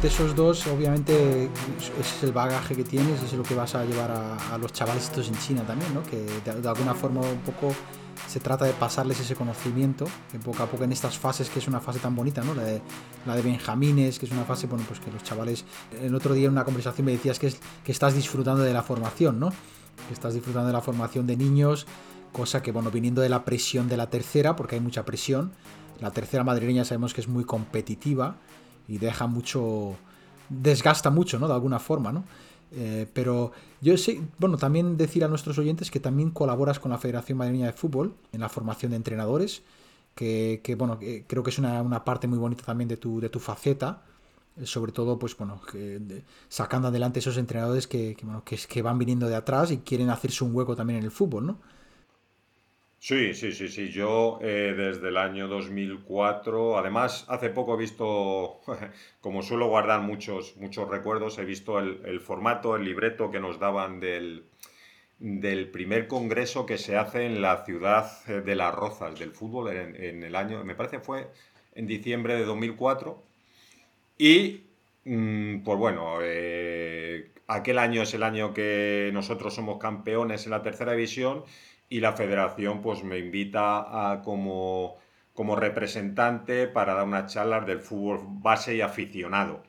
de esos dos, obviamente, es el bagaje que tienes, es lo que vas a llevar a, los chavales estos en China también, ¿no? Que de, alguna forma un poco se trata de pasarles ese conocimiento, que poco a poco en estas fases, que es una fase tan bonita, ¿no? La de, Benjamines, que es una fase, bueno, pues que los chavales, el otro día en una conversación me decías que estás disfrutando de la formación, ¿no? Que estás disfrutando de la formación de niños, cosa que, bueno, viniendo de la presión de la tercera, porque hay mucha presión, la tercera madrileña sabemos que es muy competitiva y deja mucho, desgasta mucho, ¿no? De alguna forma, ¿no? Eh, pero yo sé, bueno, también decir a nuestros oyentes que también colaboras con la Federación Madrileña de Fútbol en la formación de entrenadores, que, bueno, creo que es una, parte muy bonita también de tu, de tu faceta, sobre todo, pues bueno, sacando adelante esos entrenadores que, que, que van viniendo de atrás y quieren hacerse un hueco también en el fútbol, ¿no? Sí, sí, sí, sí. Yo eh, desde el año 2004, además hace poco he visto, como suelo guardar muchos, muchos recuerdos, he visto el, formato, el libreto que nos daban del, del primer congreso que se hace en la ciudad de Las Rozas del fútbol en, el año, me parece fue en diciembre de 2004. Y, mm, pues bueno, eh, aquel año es el año que nosotros somos campeones en la tercera división y la federación pues me invita como, como representante para dar unas charlas del fútbol base y aficionado.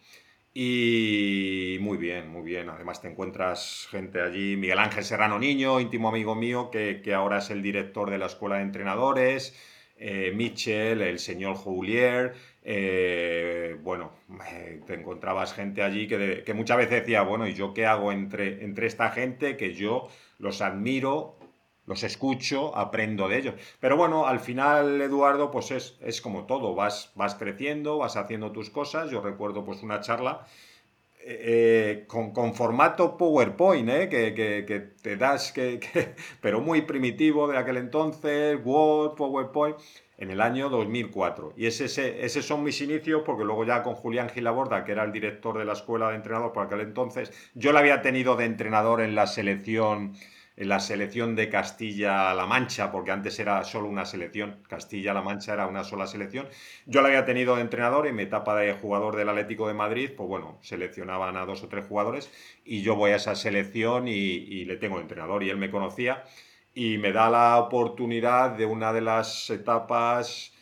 Y muy bien, muy bien. Además te encuentras gente allí, Miguel Ángel Serrano Niño, íntimo amigo mío, que, ahora es el director de la Escuela de Entrenadores, eh, Michel, el señor Julier, eh, bueno, eh, te encontrabas gente allí que, que, muchas veces decía, bueno, ¿y yo qué hago entre, entre esta gente que yo los admiro los escucho, aprendo de ellos. Pero bueno, al final, Eduardo, pues es, es como todo, vas, vas creciendo, vas haciendo tus cosas. Yo recuerdo pues una charla eh, con, con, formato PowerPoint, ¿eh? que, que, te das, que, pero muy primitivo de aquel entonces, Word, PowerPoint, en el año 2004. Y ese, ese, esos son mis inicios, porque luego ya con Julián Gilaborda, que era el director de la escuela de entrenador por aquel entonces, yo la había tenido de entrenador en la selección la selección de Castilla-La Mancha, porque antes era solo una selección, Castilla-La Mancha era una sola selección. Yo la había tenido de entrenador en mi etapa de jugador del Atlético de Madrid, pues bueno, seleccionaban a dos o tres jugadores y yo voy a esa selección y, le tengo de entrenador y él me conocía y me da la oportunidad de una de las etapas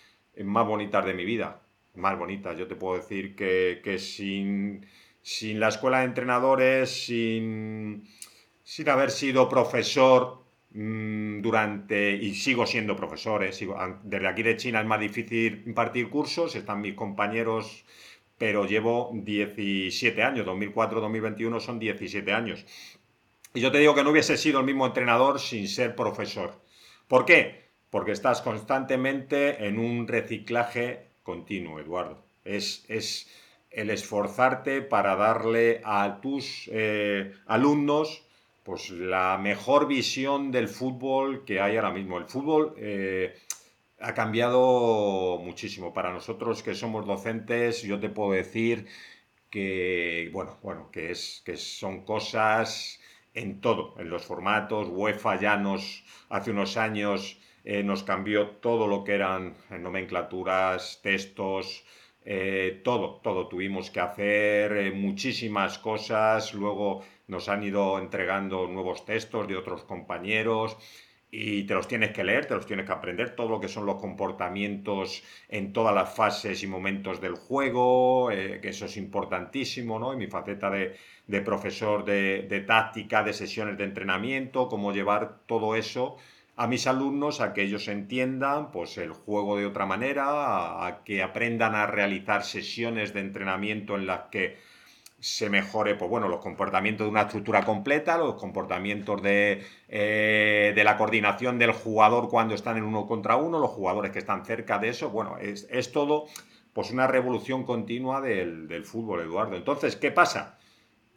más bonitas de mi vida, más bonitas. Yo te puedo decir que, que sin, sin la escuela de entrenadores, sin sin haber sido profesor mm, durante, y sigo siendo profesor, eh, desde aquí de China es más difícil impartir cursos, están mis compañeros, pero llevo 17 años, 2004-2021 son 17 años. Y yo te digo que no hubiese sido el mismo entrenador sin ser profesor. ¿Por qué? Porque estás constantemente en un reciclaje continuo, Eduardo. Es, es el esforzarte para darle a tus eh, alumnos pues la mejor visión del fútbol que hay ahora mismo. El fútbol eh, ha cambiado muchísimo. Para nosotros que somos docentes, yo te puedo decir que, bueno, bueno, que, es, que son cosas en todo, en los formatos. UEFA ya nos, hace unos años, eh, nos cambió todo lo que eran nomenclaturas, textos, eh, todo, todo. Tuvimos que hacer muchísimas cosas. Luego nos han ido entregando nuevos textos de otros compañeros y te los tienes que leer, te los tienes que aprender, todo lo que son los comportamientos en todas las fases y momentos del juego, eh, que eso es importantísimo, ¿no? En mi faceta de, profesor de, de, táctica, de sesiones de entrenamiento, cómo llevar todo eso a mis alumnos a que ellos entiendan pues, el juego de otra manera, a que aprendan a realizar sesiones de entrenamiento en las que se mejore pues bueno, los comportamientos de una estructura completa, los comportamientos de, eh, de, la coordinación del jugador cuando están en uno contra uno, los jugadores que están cerca de eso. Bueno, es, es todo pues una revolución continua del, fútbol, Eduardo. Entonces, ¿qué pasa?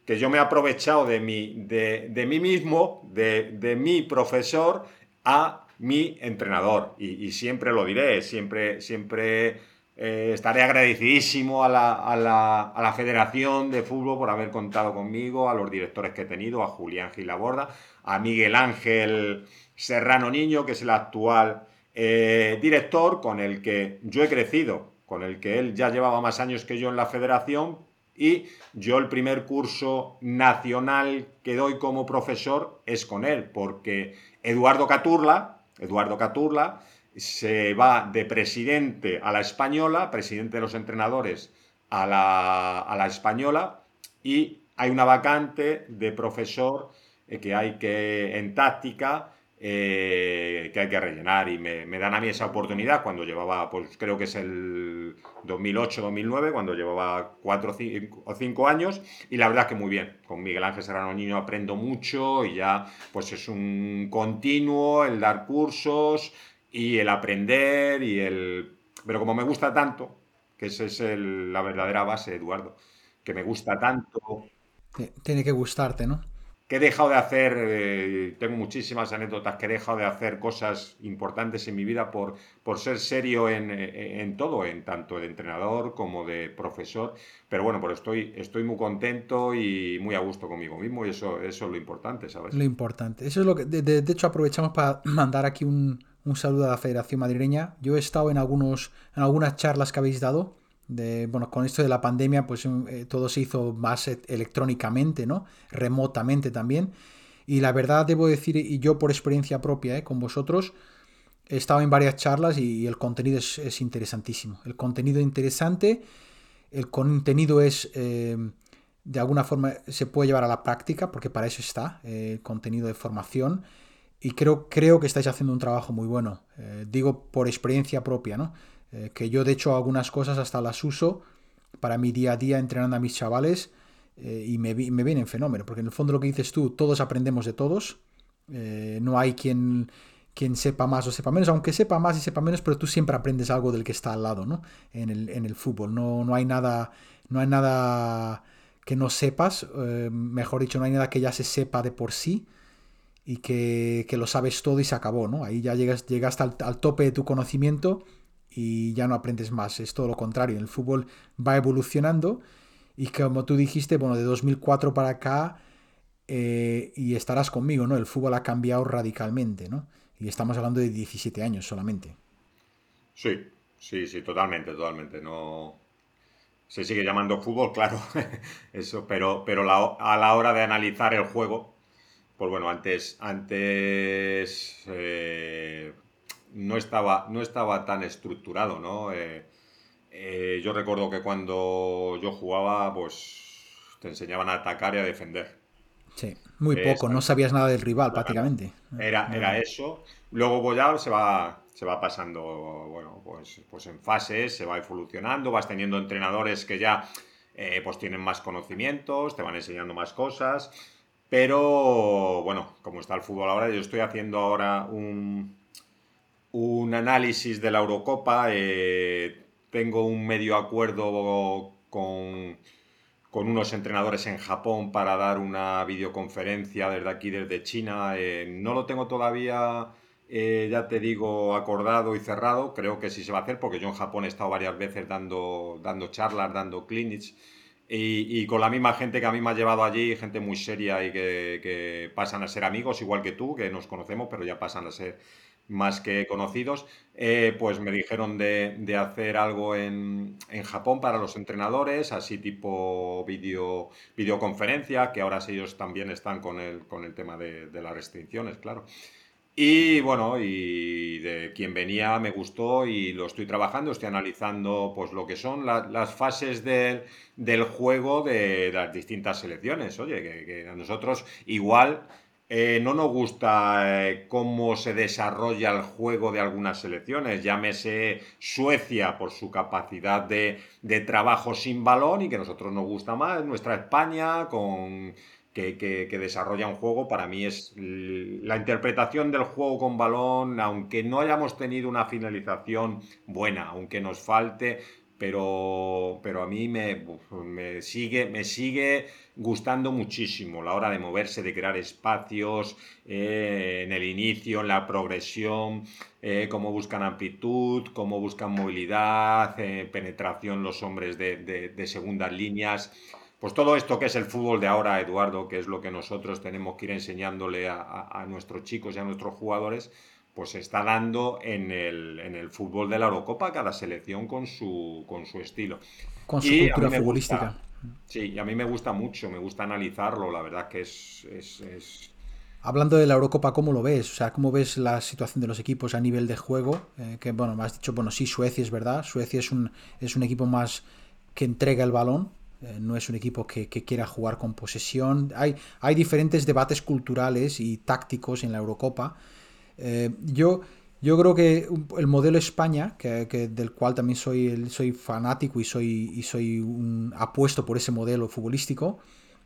Que yo me he aprovechado de mí, de, de mí mismo, de, de, mi profesor, a mi entrenador. Y, y siempre lo diré, siempre, siempre eh, estaré agradecidísimo a la, Federación de Fútbol por haber contado conmigo, a los directores que he tenido, a Julián Gilaborda, a Miguel Ángel Serrano Niño, que es el actual eh, director con el que yo he crecido, con el que él ya llevaba más años que yo en la federación Y yo el primer curso nacional que doy como profesor es con él, porque Eduardo Caturla, Eduardo Caturla, se va de presidente a la española, presidente de los entrenadores a la, a la española, y hay una vacante de profesor eh, que hay que, en táctica, eh, que hay que rellenar. Y me, dan a mí esa oportunidad cuando llevaba, pues creo que es el 2008-2009, cuando llevaba 4 o 5 años. Y la verdad que muy bien, con Miguel Ángel Serrano Niño aprendo mucho y ya pues es un continuo el dar cursos y el aprender y el... Pero como me gusta tanto, que esa es la verdadera base, Eduardo, que me gusta tanto. Tiene que gustarte, ¿no? que he dejado de hacer, eh, tengo muchísimas anécdotas que he dejado de hacer cosas importantes en mi vida por, por ser serio en, en, todo, en tanto de entrenador como de profesor. Pero bueno, pero estoy, estoy muy contento y muy a gusto conmigo mismo y eso, eso es lo importante, ¿sabes? Lo importante. Eso es lo que, de, de hecho, aprovechamos para mandar aquí un, un saludo a la Federación Madrileña. Yo he estado en, algunos, en algunas charlas que habéis dado bueno, con esto de la pandemia, pues eh, todo se hizo más e-, electrónicamente, ¿no? Remotamente también. Y la verdad debo decir, y yo por experiencia propia, ¿eh? con vosotros, he estado en varias charlas y, el contenido es, interesantísimo. El contenido interesante, el contenido es, eh, de alguna forma, se puede llevar a la práctica, porque para eso está, el contenido de formación. Y creo, creo que estáis haciendo un trabajo muy bueno. digo por experiencia propia, ¿no? Eh, que yo de hecho algunas cosas hasta las uso para mi día a día entrenando a mis chavales eh, y me, me vienen fenómeno, porque en el fondo lo que dices tú, todos aprendemos de todos, eh, no hay quien, quien sepa más o sepa menos, aunque sepa más y sepa menos, pero tú siempre aprendes algo del que está al lado, ¿no? En el, en el fútbol, no, no, hay nada, no hay nada que no sepas, mejor dicho, no hay nada que ya se sepa de por sí y que, que lo sabes todo y se acabó, ¿no? Ahí ya llegas, llegaste al, al tope de tu conocimiento y ya no aprendes más. Es todo lo contrario. El fútbol va evolucionando y como tú dijiste, bueno, de 2004 para acá, eh, y estarás conmigo, ¿no? El fútbol ha cambiado radicalmente, ¿no? Y estamos hablando de 17 años solamente. Sí, sí, sí, totalmente, totalmente. No, se sigue llamando fútbol, claro, eso, pero, pero a la hora de analizar el juego, pues bueno, antes, antes eh, no estaba, no estaba tan estructurado, ¿no? Eh, eh, yo recuerdo que cuando yo jugaba, pues te enseñaban a atacar y a defender. Sí, muy poco, no sabías nada del rival prácticamente. Era, era eso. Luego ya se va, se va pasando, bueno, pues, pues en fases, se va evolucionando, vas teniendo entrenadores que ya pues tienen más conocimientos, te van enseñando más cosas. Pero bueno, como está el fútbol ahora, yo estoy haciendo ahora un, un análisis de la Eurocopa. Eh, tengo un medio acuerdo con, con, unos entrenadores en Japón para dar una videoconferencia desde aquí, desde China. Eh, no lo tengo todavía, eh, ya te digo, acordado y cerrado. Creo que sí se va a hacer porque yo en Japón he estado varias veces dando, dando charlas, dando clinics. Y, con la misma gente que a mí me ha llevado allí, gente muy seria y que, pasan a ser amigos, igual que tú, que nos conocemos, pero ya pasan a ser más que conocidos, eh, pues me dijeron de, hacer algo en, Japón para los entrenadores, así tipo video, videoconferencia, que ahora ellos también están con el, con el tema de, las restricciones, claro. Y bueno, y de quien venía me gustó y lo estoy trabajando, estoy analizando pues lo que son las fases del juego de las distintas selecciones. Oye, que, que a nosotros igual eh, no nos gusta eh, cómo se desarrolla el juego de algunas selecciones, llámese Suecia por su capacidad de, trabajo sin balón y que a nosotros nos gusta más, nuestra España con, que, desarrolla un juego, para mí es la interpretación del juego con balón, aunque no hayamos tenido una finalización buena, aunque nos falte, pero, pero a mí me, me, sigue, me sigue gustando muchísimo la hora de moverse, de crear espacios eh, en el inicio, en la progresión, eh, cómo buscan amplitud, cómo buscan movilidad, eh, penetración los hombres de, de, segundas líneas. Pues todo esto que es el fútbol de ahora, Eduardo, que es lo que nosotros tenemos que ir enseñándole a, a nuestros chicos y a nuestros jugadores, pues se está dando en el, en el fútbol de la Eurocopa, cada selección con su, con su estilo. Con su cultura futbolística. Sí, y a mí me gusta mucho, me gusta analizarlo, la verdad que es, Hablando de la Eurocopa, ¿cómo lo ves? O sea, ¿cómo ves la situación de los equipos a nivel de juego? Eh, que, bueno, me has dicho, bueno, sí, Suecia es verdad. Suecia es un, es un equipo más que entrega el balón, eh, no es un equipo que, quiera jugar con posesión. Hay, diferentes debates culturales y tácticos en la Eurocopa. Eh, yo, yo creo que el modelo España, que, del cual también soy, soy fanático y soy, soy apuesto por ese modelo futbolístico,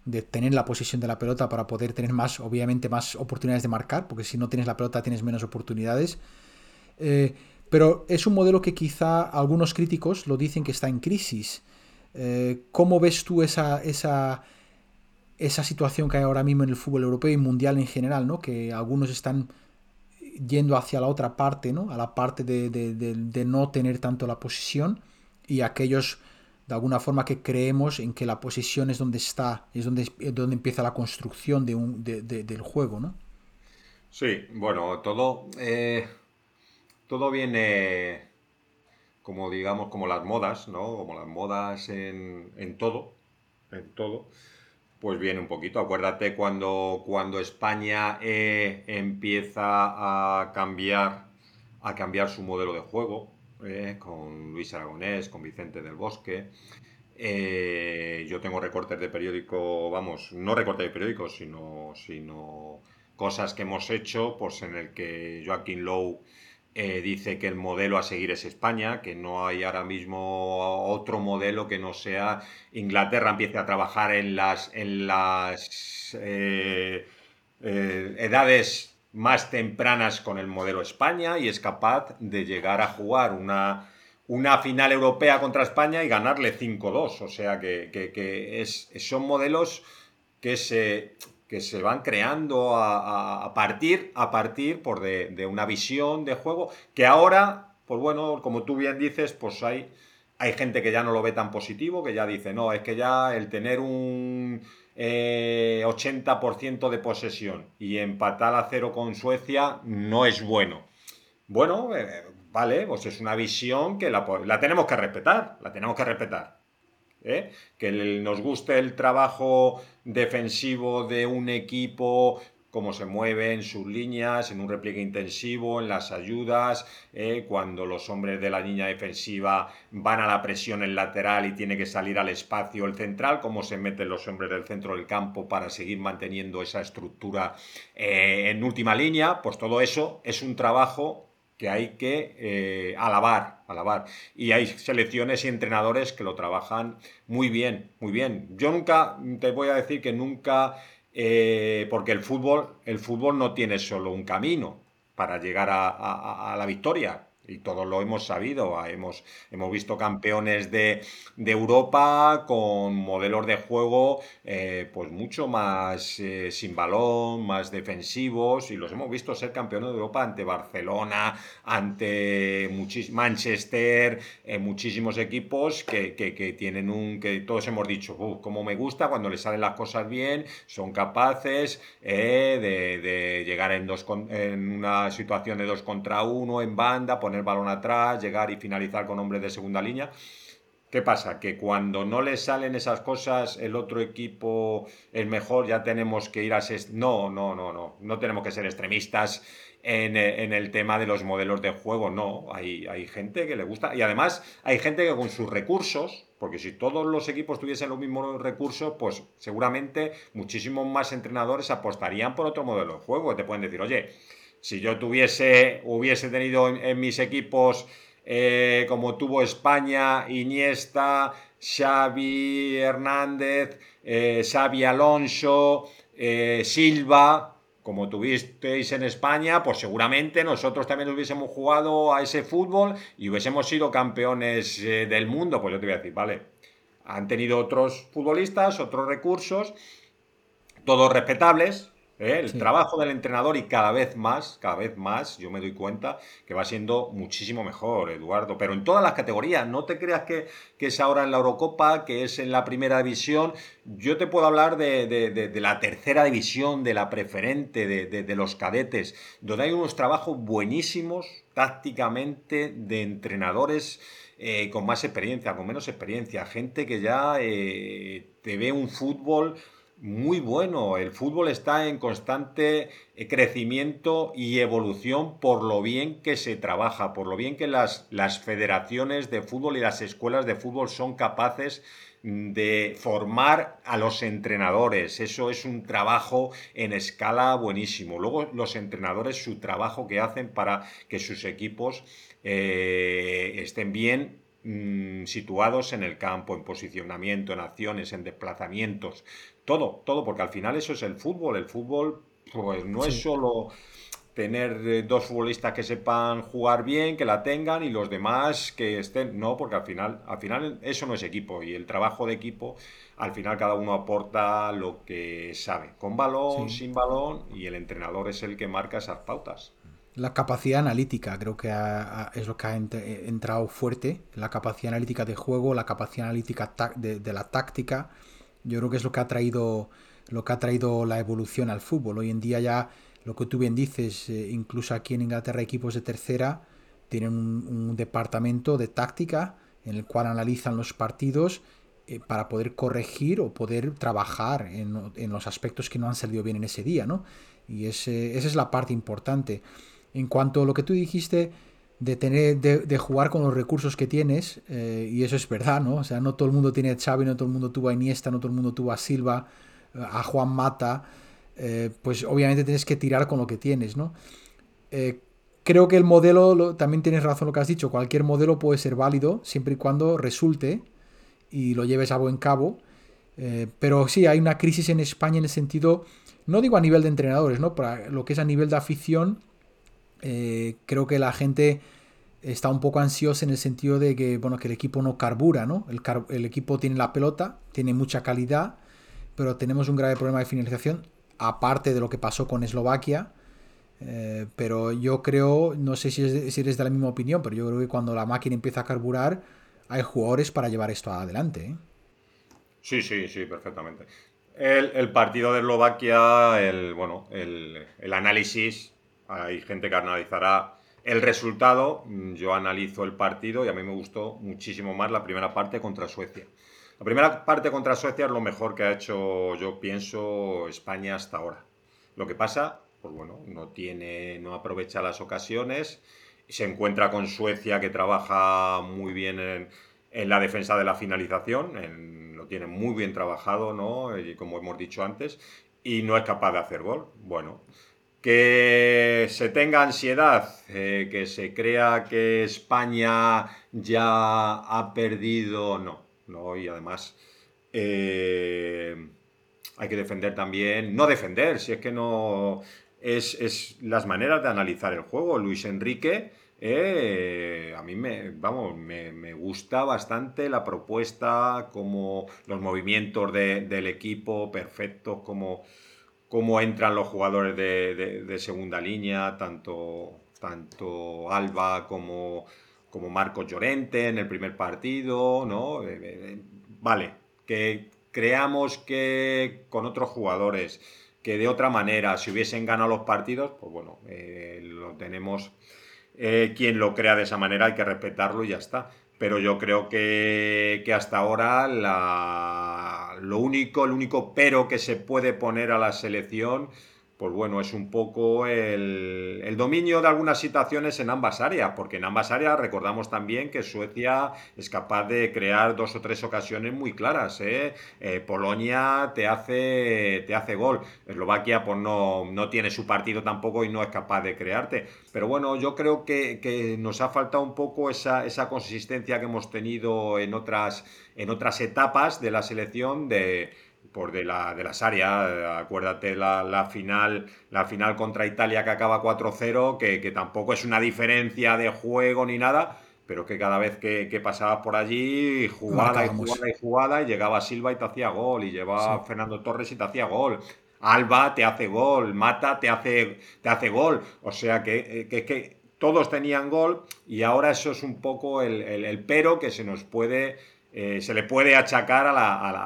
de tener la posesión de la pelota para poder tener más, obviamente, más oportunidades de marcar, porque si no tienes la pelota tienes menos oportunidades. Eh, pero es un modelo que quizá algunos críticos lo dicen que está en crisis. Eh, ¿Cómo ves tú esa, esa, esa situación que hay ahora mismo en el fútbol europeo y mundial en general, ¿no? que algunos están yendo hacia la otra parte, ¿no? a la parte de, no tener tanto la posición y aquellos de alguna forma que creemos en que la posición es donde está, es donde, donde empieza la construcción de un, del juego, ¿no? Sí, bueno, todo, eh, todo viene como digamos, como las modas, ¿no? Como las modas en, en todo, en todo, pues viene un poquito. Acuérdate cuando, cuando España eh, empieza a cambiar, a cambiar su modelo de juego, eh, con Luis Aragonés, con Vicente del Bosque. Eh, yo tengo recortes de periódico, vamos, no recortes de periódico, sino, sino cosas que hemos hecho, pues en el que Joaquín Lowe eh, dice que el modelo a seguir es España, que no hay ahora mismo otro modelo que no sea Inglaterra empiece a trabajar en las, en las eh, eh, edades más tempranas con el modelo España y es capaz de llegar a jugar una, una final europea contra España y ganarle 5-2. O sea que, que es, son modelos que se, que se van creando a, partir, a partir por de, una visión de juego que ahora, pues bueno, como tú bien dices, pues hay, hay gente que ya no lo ve tan positivo, que ya dice, no, es que ya el tener un 80% eh, de posesión y empatar a cero con Suecia no es bueno. Bueno, eh, vale, pues es una visión que la, la tenemos que respetar, la tenemos que respetar. ¿Eh? que nos guste el trabajo defensivo de un equipo, cómo se mueve en sus líneas, en un repliegue intensivo, en las ayudas, ¿eh? cuando los hombres de la línea defensiva van a la presión en lateral y tiene que salir al espacio el central, cómo se meten los hombres del centro del campo para seguir manteniendo esa estructura eh, en última línea, pues todo eso es un trabajo que hay que eh, alabar, alabar. Y hay selecciones y entrenadores que lo trabajan muy bien, muy bien. Yo nunca, te voy a decir que nunca, eh, porque el fútbol, el fútbol no tiene solo un camino para llegar a la victoria y todos lo hemos sabido, ah, hemos, hemos visto campeones de, Europa con modelos de juego eh, pues mucho más eh, sin balón, más defensivos y los hemos visto ser campeones de Europa ante Barcelona, ante Manchester, eh, muchísimos equipos que, tienen un, que todos hemos dicho, como me gusta cuando les salen las cosas bien, son capaces de, llegar en, dos, en una situación de dos contra uno, en banda, poner el balón atrás, llegar y finalizar con hombres de segunda línea. ¿Qué pasa? Que cuando no le salen esas cosas, el otro equipo es mejor, ya tenemos que ir a... No, no, no, no. No tenemos que ser extremistas en, el tema de los modelos de juego. No, hay, hay gente que le gusta. Y además hay gente que con sus recursos, porque si todos los equipos tuviesen los mismos recursos, pues seguramente muchísimos más entrenadores apostarían por otro modelo de juego. Te pueden decir, oye, si yo tuviese, hubiese tenido en, mis equipos eh, como tuvo España, Iniesta, Xavi Hernández, eh, Xavi Alonso, eh, Silva, como tuvisteis en España, pues seguramente nosotros también hubiésemos jugado a ese fútbol y hubiésemos sido campeones del mundo. Pues yo te voy a decir, vale, han tenido otros futbolistas, otros recursos, todos respetables, ¿eh? El trabajo del entrenador y cada vez más, cada vez más, yo me doy cuenta que va siendo muchísimo mejor, Eduardo. Pero en todas las categorías, no te creas que, es ahora en la Eurocopa, que es en la primera división. Yo te puedo hablar de, la tercera división, de la preferente, de, los cadetes, donde hay unos trabajos buenísimos tácticamente de entrenadores. Eh, con más experiencia, con menos experiencia, gente que ya eh, te ve un fútbol muy bueno. El fútbol está en constante eh, crecimiento y evolución por lo bien que se trabaja, por lo bien que las, las federaciones de fútbol y las escuelas de fútbol son capaces mm, de formar a los entrenadores. Eso es un trabajo en escala buenísimo. Luego los entrenadores, su trabajo que hacen para que sus equipos eh, estén bien mm, situados en el campo, en posicionamiento, en acciones, en desplazamientos, todo, todo, porque al final eso es el fútbol. El fútbol, pues no es solo tener eh, dos futbolistas que sepan jugar bien, que la tengan y los demás que estén. No, porque al final, al final eso no es equipo. Y el trabajo de equipo, al final cada uno aporta lo que sabe. Con balón, sin balón, y el entrenador es el que marca esas pautas. La capacidad analítica creo que es lo que ha entrado fuerte. La capacidad analítica de juego, la capacidad analítica de la táctica yo creo que es lo que ha traído lo que ha traído la evolución al fútbol. Hoy en día ya lo que tú bien dices, eh, incluso aquí en Inglaterra equipos de tercera tienen un, departamento de táctica en el cual analizan los partidos eh, para poder corregir o poder trabajar en, en, los aspectos que no han salido bien en ese día, ¿no? Y ese, esa es la parte importante. En cuanto a lo que tú dijiste, de tener de, jugar con los recursos que tienes eh, y eso es verdad no o sea no todo el mundo tiene a Xavi no todo el mundo tuvo a Iniesta no todo el mundo tuvo a Silva a Juan Mata eh, pues obviamente tienes que tirar con lo que tienes no eh, creo que el modelo también tienes razón lo que has dicho cualquier modelo puede ser válido siempre y cuando resulte y lo lleves a buen cabo. Pero sí hay una crisis en España en el sentido no digo a nivel de entrenadores no para lo que es a nivel de afición eh, creo que la gente está un poco ansiosa en el sentido de que, bueno, que el equipo no carbura, ¿no? El, equipo tiene la pelota, tiene mucha calidad, pero tenemos un grave problema de finalización, aparte de lo que pasó con Eslovaquia. Eh, pero yo creo, no sé si, eres de la misma opinión, pero yo creo que cuando la máquina empieza a carburar, hay jugadores para llevar esto adelante. ¿eh? Sí, sí, sí, perfectamente. El, partido de Eslovaquia, el, bueno, el, el análisis hay gente que analizará el resultado. Yo analizo el partido y a mí me gustó muchísimo más la primera parte contra Suecia. La primera parte contra Suecia es lo mejor que ha hecho, yo pienso, España hasta ahora. Lo que pasa, pues bueno, no tiene, no aprovecha las ocasiones. Se encuentra con Suecia que trabaja muy bien en, la defensa de la finalización, lo tiene muy bien trabajado, ¿no? como hemos dicho antes, y no es capaz de hacer gol. Bueno, que se tenga ansiedad, eh, que se crea que España ya ha perdido, no, no, y además eh, hay que defender también, no defender, si es que no, es, las maneras de analizar el juego. Luis Enrique, eh, a mí me, vamos, me, gusta bastante la propuesta, como los movimientos del equipo perfectos, como cómo entran los jugadores de, segunda línea, tanto, tanto Alba como, como Marcos Llorente en el primer partido, ¿no? Eh, eh, eh, vale, que creamos que con otros jugadores que de otra manera si hubiesen ganado los partidos, pues bueno, lo tenemos. quien lo crea de esa manera hay que respetarlo y ya está pero yo creo que, hasta ahora lo único, el único pero que se puede poner a la selección pues bueno, es un poco el, dominio de algunas situaciones en ambas áreas, porque en ambas áreas recordamos también que Suecia es capaz de crear dos o tres ocasiones muy claras. ¿eh? Eh, Polonia te hace, te hace gol, Eslovaquia pues no, no tiene su partido tampoco y no es capaz de crearte. Pero bueno, yo creo que, que nos ha faltado un poco esa, esa consistencia que hemos tenido en otras, en otras etapas de la selección de por de, la, de las áreas. Acuérdate la, final, la final contra Italia que acaba 4-0, que, tampoco es una diferencia de juego ni nada, pero que cada vez que, que pasabas por allí, jugada y jugada y jugada, y llegaba Silva y te hacía gol, y llevaba Fernando Torres y te hacía gol. Alba te hace gol, Mata te hace, te hace gol. O sea que, que, que todos tenían gol y ahora eso es un poco el, pero que se nos puede, eh, se le puede achacar a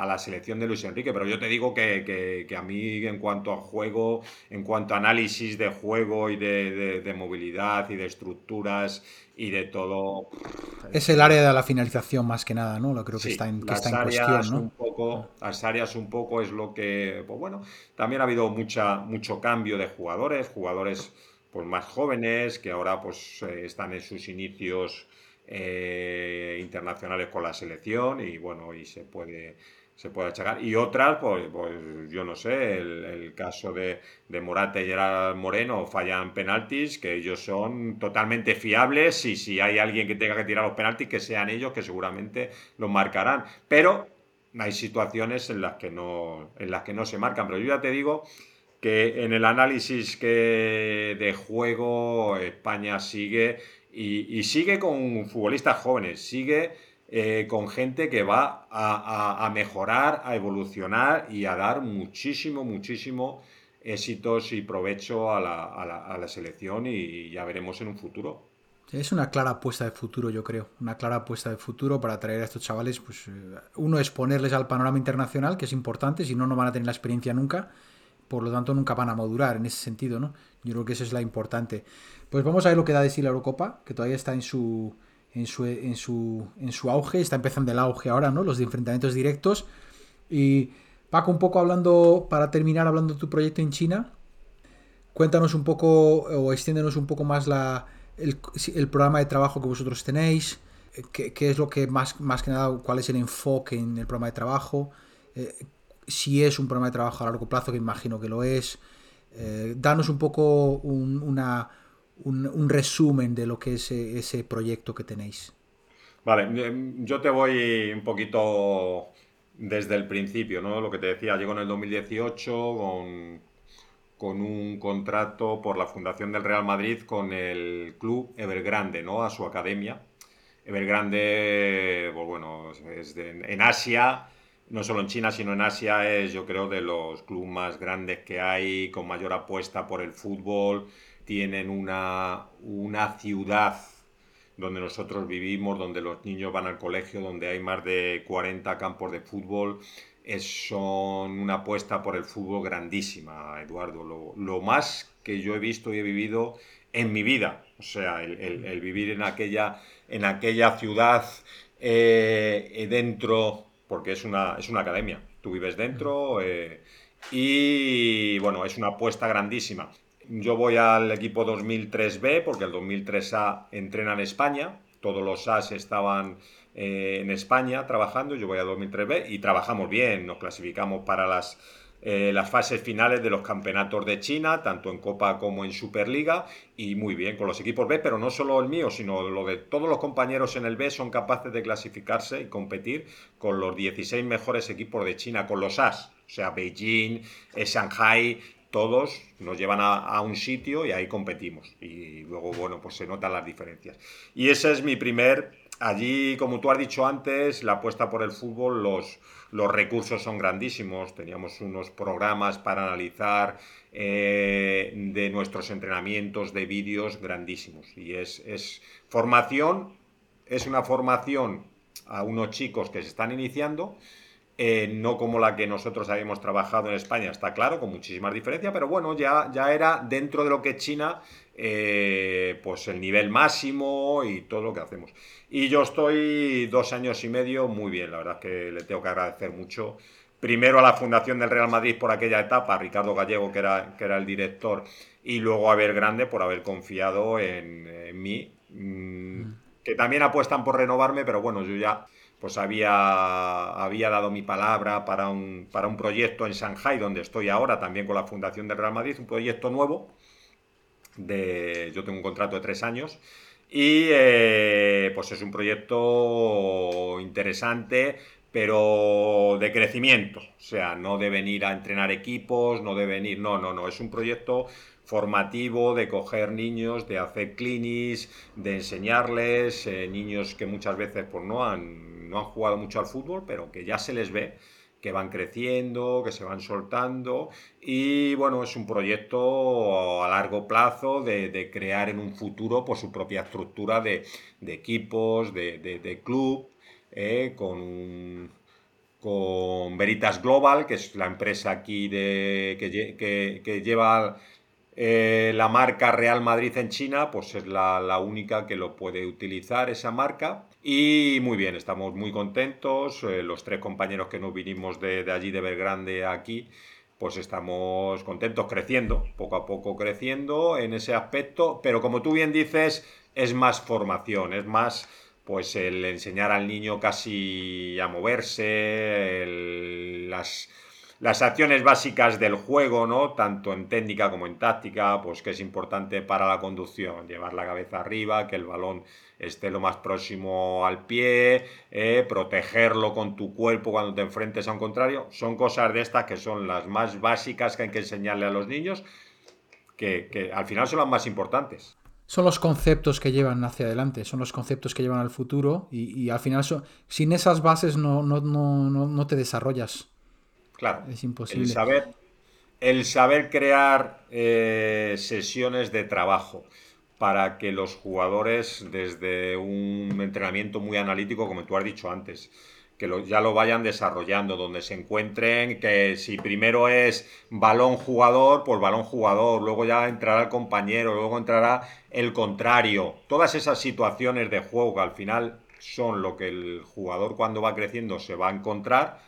la, selección de Luis Enrique. Pero yo te digo que, a mí en cuanto a juego, en cuanto a análisis de juego y de, movilidad y de estructuras y de todo... Es el área de la finalización más que nada, ¿no? Lo creo que está en, que está en cuestión, ¿no? Un poco, las áreas un poco es lo que, pues bueno, también ha habido mucha, mucho cambio de jugadores, jugadores pues más jóvenes que ahora pues eh, están en sus inicios eh, internacionales con la selección y bueno, y se puede se puede achacar. Y otras, pues, pues yo no sé, el, caso de, de, Morata y Gerard Moreno fallan penaltis, que ellos son totalmente fiables y si hay alguien que tenga que tirar los penaltis, que sean ellos, que seguramente los marcarán. Pero hay situaciones en las que no, en las que no se marcan. Pero yo ya te digo que en el análisis que de juego España sigue y, sigue con futbolistas jóvenes, sigue eh, con gente que va a, mejorar, a evolucionar y a dar muchísimo, muchísimo éxitos y provecho a la, selección y ya veremos en un futuro. Es una clara apuesta de futuro, yo creo. Una clara apuesta de futuro para traer a estos chavales. Pues, eh, uno es ponerles al panorama internacional, que es importante, si no, no van a tener la experiencia nunca por lo tanto nunca van a madurar en ese sentido, ¿no? Yo creo que eso es la importante. Pues vamos a ver lo que da de sí la Eurocopa, que todavía está en su, en su, en su, en su auge, está empezando el auge ahora, ¿no? Los enfrentamientos directos. Y Paco, un poco hablando, para terminar, hablando de tu proyecto en China, cuéntanos un poco o extiéndenos un poco más la, el, programa de trabajo que vosotros tenéis, qué, qué, es lo que más, más que nada, cuál es el enfoque en el programa de trabajo, eh, si es un programa de trabajo a largo plazo, que imagino que lo es. Eh, danos un poco un, resumen de lo que es ese proyecto que tenéis. Vale, yo te voy un poquito desde el principio, ¿no? Lo que te decía, llego en el 2018 con, con un contrato por la Fundación del Real Madrid con el club Evergrande, ¿no? A su academia. Evergrande, pues bueno, es en Asia, no solo en China, sino en Asia, es yo creo de los clubes más grandes que hay, con mayor apuesta por el fútbol. Tienen una, una ciudad donde nosotros vivimos, donde los niños van al colegio, donde hay más de 40 campos de fútbol. Es, una apuesta por el fútbol grandísima, Eduardo. Lo, más que yo he visto y he vivido en mi vida. O sea, el, vivir en aquella, en aquella ciudad eh, dentro porque es una, es una academia. Tú vives dentro eh, y, bueno, es una apuesta grandísima. Yo voy al equipo 2003B porque el 2003A entrena en España. Todos los As estaban eh, en España trabajando. Yo voy al 2003B y trabajamos bien. Nos clasificamos para las eh, las fases finales de los campeonatos de China, tanto en Copa como en Superliga, y muy bien con los equipos B, pero no solo el mío, sino lo de todos los compañeros en el B son capaces de clasificarse y competir con los 16 mejores equipos de China, con los As, o sea, Beijing, eh, Shanghai, todos nos llevan a, a, un sitio y ahí competimos. Y luego, bueno, pues se notan las diferencias. Y ese es mi primer, allí, como tú has dicho antes, la apuesta por el fútbol, los los recursos son grandísimos, teníamos unos programas para analizar eh, de nuestros entrenamientos de vídeos grandísimos. Y es, es formación, es una formación a unos chicos que se están iniciando, eh, no como la que nosotros habíamos trabajado en España, está claro, con muchísimas diferencias, pero bueno, ya, ya era dentro de lo que China, eh, pues el nivel máximo y todo lo que hacemos. Y yo estoy dos años y medio muy bien, la verdad es que le tengo que agradecer mucho. Primero a la Fundación del Real Madrid por aquella etapa, a Ricardo Gallego, que era, que era el director, y luego a Ver Grande por haber confiado en, mí. Mm, que también apuestan por renovarme, pero bueno, yo ya pues había, había dado mi palabra para un, para un proyecto en Shanghai, donde estoy ahora, también con la Fundación del Real Madrid, un proyecto nuevo. De, yo tengo un contrato de tres años y eh, pues es un proyecto interesante, pero de crecimiento. O sea, no de venir a entrenar equipos, no de venir, no, no, no. Es un proyecto formativo de coger niños, de hacer clinics, de enseñarles, eh, niños que muchas veces pues, no, han, no han jugado mucho al fútbol, pero que ya se les ve que van creciendo, que se van soltando y bueno, es un proyecto a largo plazo de, crear en un futuro pues, su propia estructura de, equipos, de, club, eh, con, con Veritas Global, que es la empresa aquí de, que, lleva eh, la marca Real Madrid en China, pues es la, la única que lo puede utilizar esa marca y muy bien, estamos muy contentos. Eh, los tres compañeros que nos vinimos de, allí de Belgrande aquí, pues estamos contentos creciendo, poco a poco creciendo en ese aspecto. Pero como tú bien dices, es más formación, es más pues el enseñar al niño casi a moverse, las las acciones básicas del juego, ¿no? Tanto en técnica como en táctica, pues que es importante para la conducción, llevar la cabeza arriba, que el balón esté lo más próximo al pie, eh, protegerlo con tu cuerpo cuando te enfrentes a un contrario. Son cosas de estas que son las más básicas que hay que enseñarle a los niños, que, al final son las más importantes. Son los conceptos que llevan hacia adelante, son los conceptos que llevan al futuro y, al final sin esas bases no, no, no, no te desarrollas. Claro. Es imposible. El saber, el saber crear eh, sesiones de trabajo para que los jugadores, desde un entrenamiento muy analítico, como tú has dicho antes, que ya lo vayan desarrollando, donde se encuentren, que si primero es balón jugador, pues balón jugador, luego ya entrará el compañero, luego entrará el contrario. Todas esas situaciones de juego que al final son lo que el jugador cuando va creciendo se va a encontrar,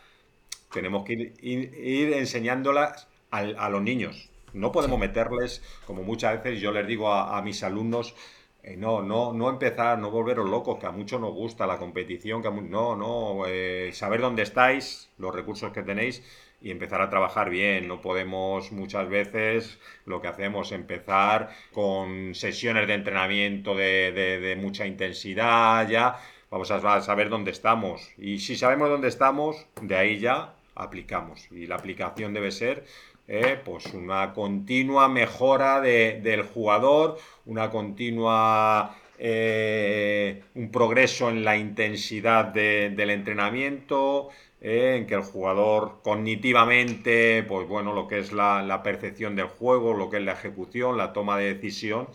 tenemos que ir, enseñándolas a, los niños. No podemos meterles, como muchas veces yo les digo a, mis alumnos, eh, no, no, no empezar, no volveros locos, que a muchos nos gusta la competición, que no, no, eh, saber dónde estáis, los recursos que tenéis y empezar a trabajar bien. No podemos muchas veces lo que hacemos empezar con sesiones de entrenamiento de, de mucha intensidad ya. Vamos a saber dónde estamos. Y si sabemos dónde estamos, de ahí ya aplicamos. Y la aplicación debe ser eh, pues una continua mejora del jugador, una continua eh, un progreso en la intensidad del entrenamiento, eh, en que el jugador cognitivamente, pues bueno, lo que es la, percepción del juego, lo que es la ejecución, la toma de decisión,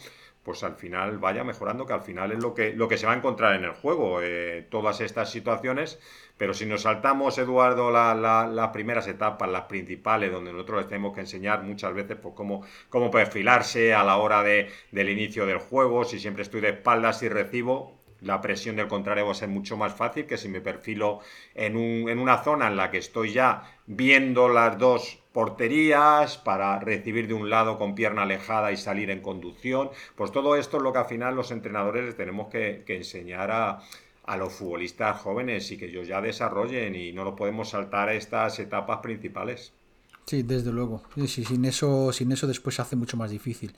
pues al final vaya mejorando, que al final es lo que, lo que se va a encontrar en el juego, todas estas situaciones. Pero si nos saltamos, Eduardo, las primeras etapas, las principales, donde nosotros les tenemos que enseñar muchas veces pues, cómo, cómo perfilarse a la hora de, del inicio del juego, si siempre estoy de espaldas y recibo, la presión del contrario va a ser mucho más fácil que si me perfilo en, un, en una zona en la que estoy ya viendo las dos porterías para recibir de un lado con pierna alejada y salir en conducción. Pues todo esto es lo que al final los entrenadores les tenemos que enseñar a, a los futbolistas jóvenes y que ellos ya desarrollen y no lo podemos saltar a estas etapas principales. Sí, desde luego. Sin, eso, sin eso después se hace mucho más difícil.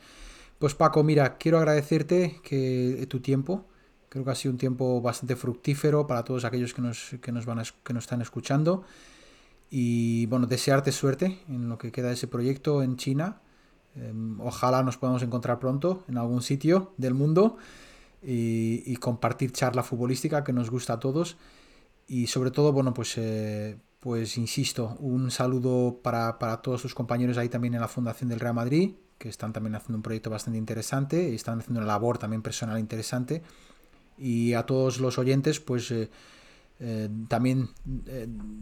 Pues Paco, mira, quiero agradecerte que tu tiempo. Creo que ha sido un tiempo bastante fructífero para todos aquellos que nos, que nos, van que nos están escuchando. Y bueno, desearte suerte en lo que queda de ese proyecto en China. Em, ojalá nos podamos encontrar pronto en algún sitio del mundo y, compartir charla futbolística que nos gusta a todos. Y sobre todo, bueno, pues, eh, pues insisto, un saludo para, para, todos sus compañeros ahí también en la Fundación del Real Madrid, que están también haciendo un proyecto bastante interesante y están haciendo una labor también personal interesante. Y a todos los oyentes, pues eh, eh, también,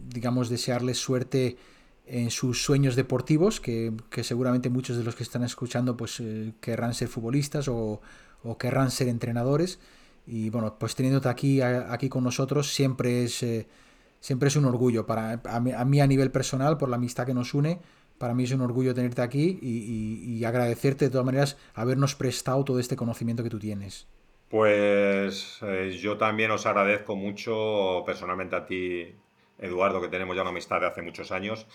digamos, desearles suerte en sus sueños deportivos, que, que, seguramente muchos de los que están escuchando pues querrán ser futbolistas o, o querrán ser entrenadores. Y bueno, pues teniéndote aquí, aquí con nosotros siempre es, eh, siempre es un orgullo. Para, a mí, a nivel personal, por la amistad que nos une, para mí es un orgullo tenerte aquí y, agradecerte de todas maneras habernos prestado todo este conocimiento que tú tienes. Pues eh, yo también os agradezco mucho personalmente a ti, Eduardo, que tenemos ya una amistad de hace muchos años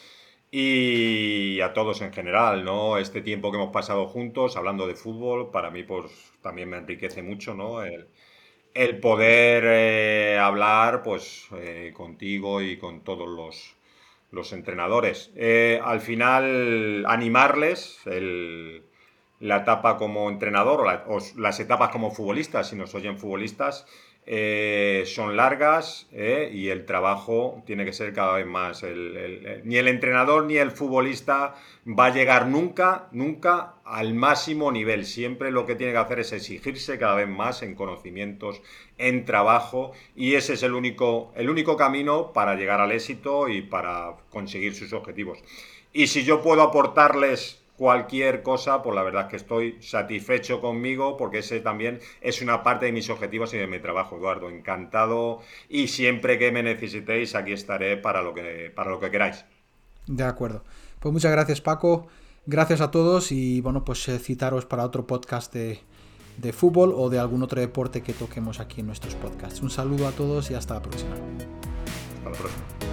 y a todos en general, ¿no? Este tiempo que hemos pasado juntos hablando de fútbol, para mí pues también me enriquece mucho, ¿no? El, poder eh, hablar pues eh, contigo y con todos los, entrenadores. Eh, al final, animarles la etapa como entrenador o, las etapas como futbolistas, si nos oyen futbolistas, eh, son largas eh, y el trabajo tiene que ser cada vez más. ni el entrenador ni el futbolista va a llegar nunca, nunca al máximo nivel. Siempre lo que tiene que hacer es exigirse cada vez más en conocimientos, en trabajo y ese es el único, el único camino para llegar al éxito y para conseguir sus objetivos. Y si yo puedo aportarles cualquier cosa, pues la verdad es que estoy satisfecho conmigo porque ese también es una parte de mis objetivos y de mi trabajo, Eduardo. Encantado y siempre que me necesitéis aquí estaré para lo que, para lo que queráis. De acuerdo. Pues muchas gracias Paco, gracias a todos y bueno, pues eh, citaros para otro podcast de, de fútbol o de algún otro deporte que toquemos aquí en nuestros podcasts. Un saludo a todos y hasta la próxima. Hasta la próxima.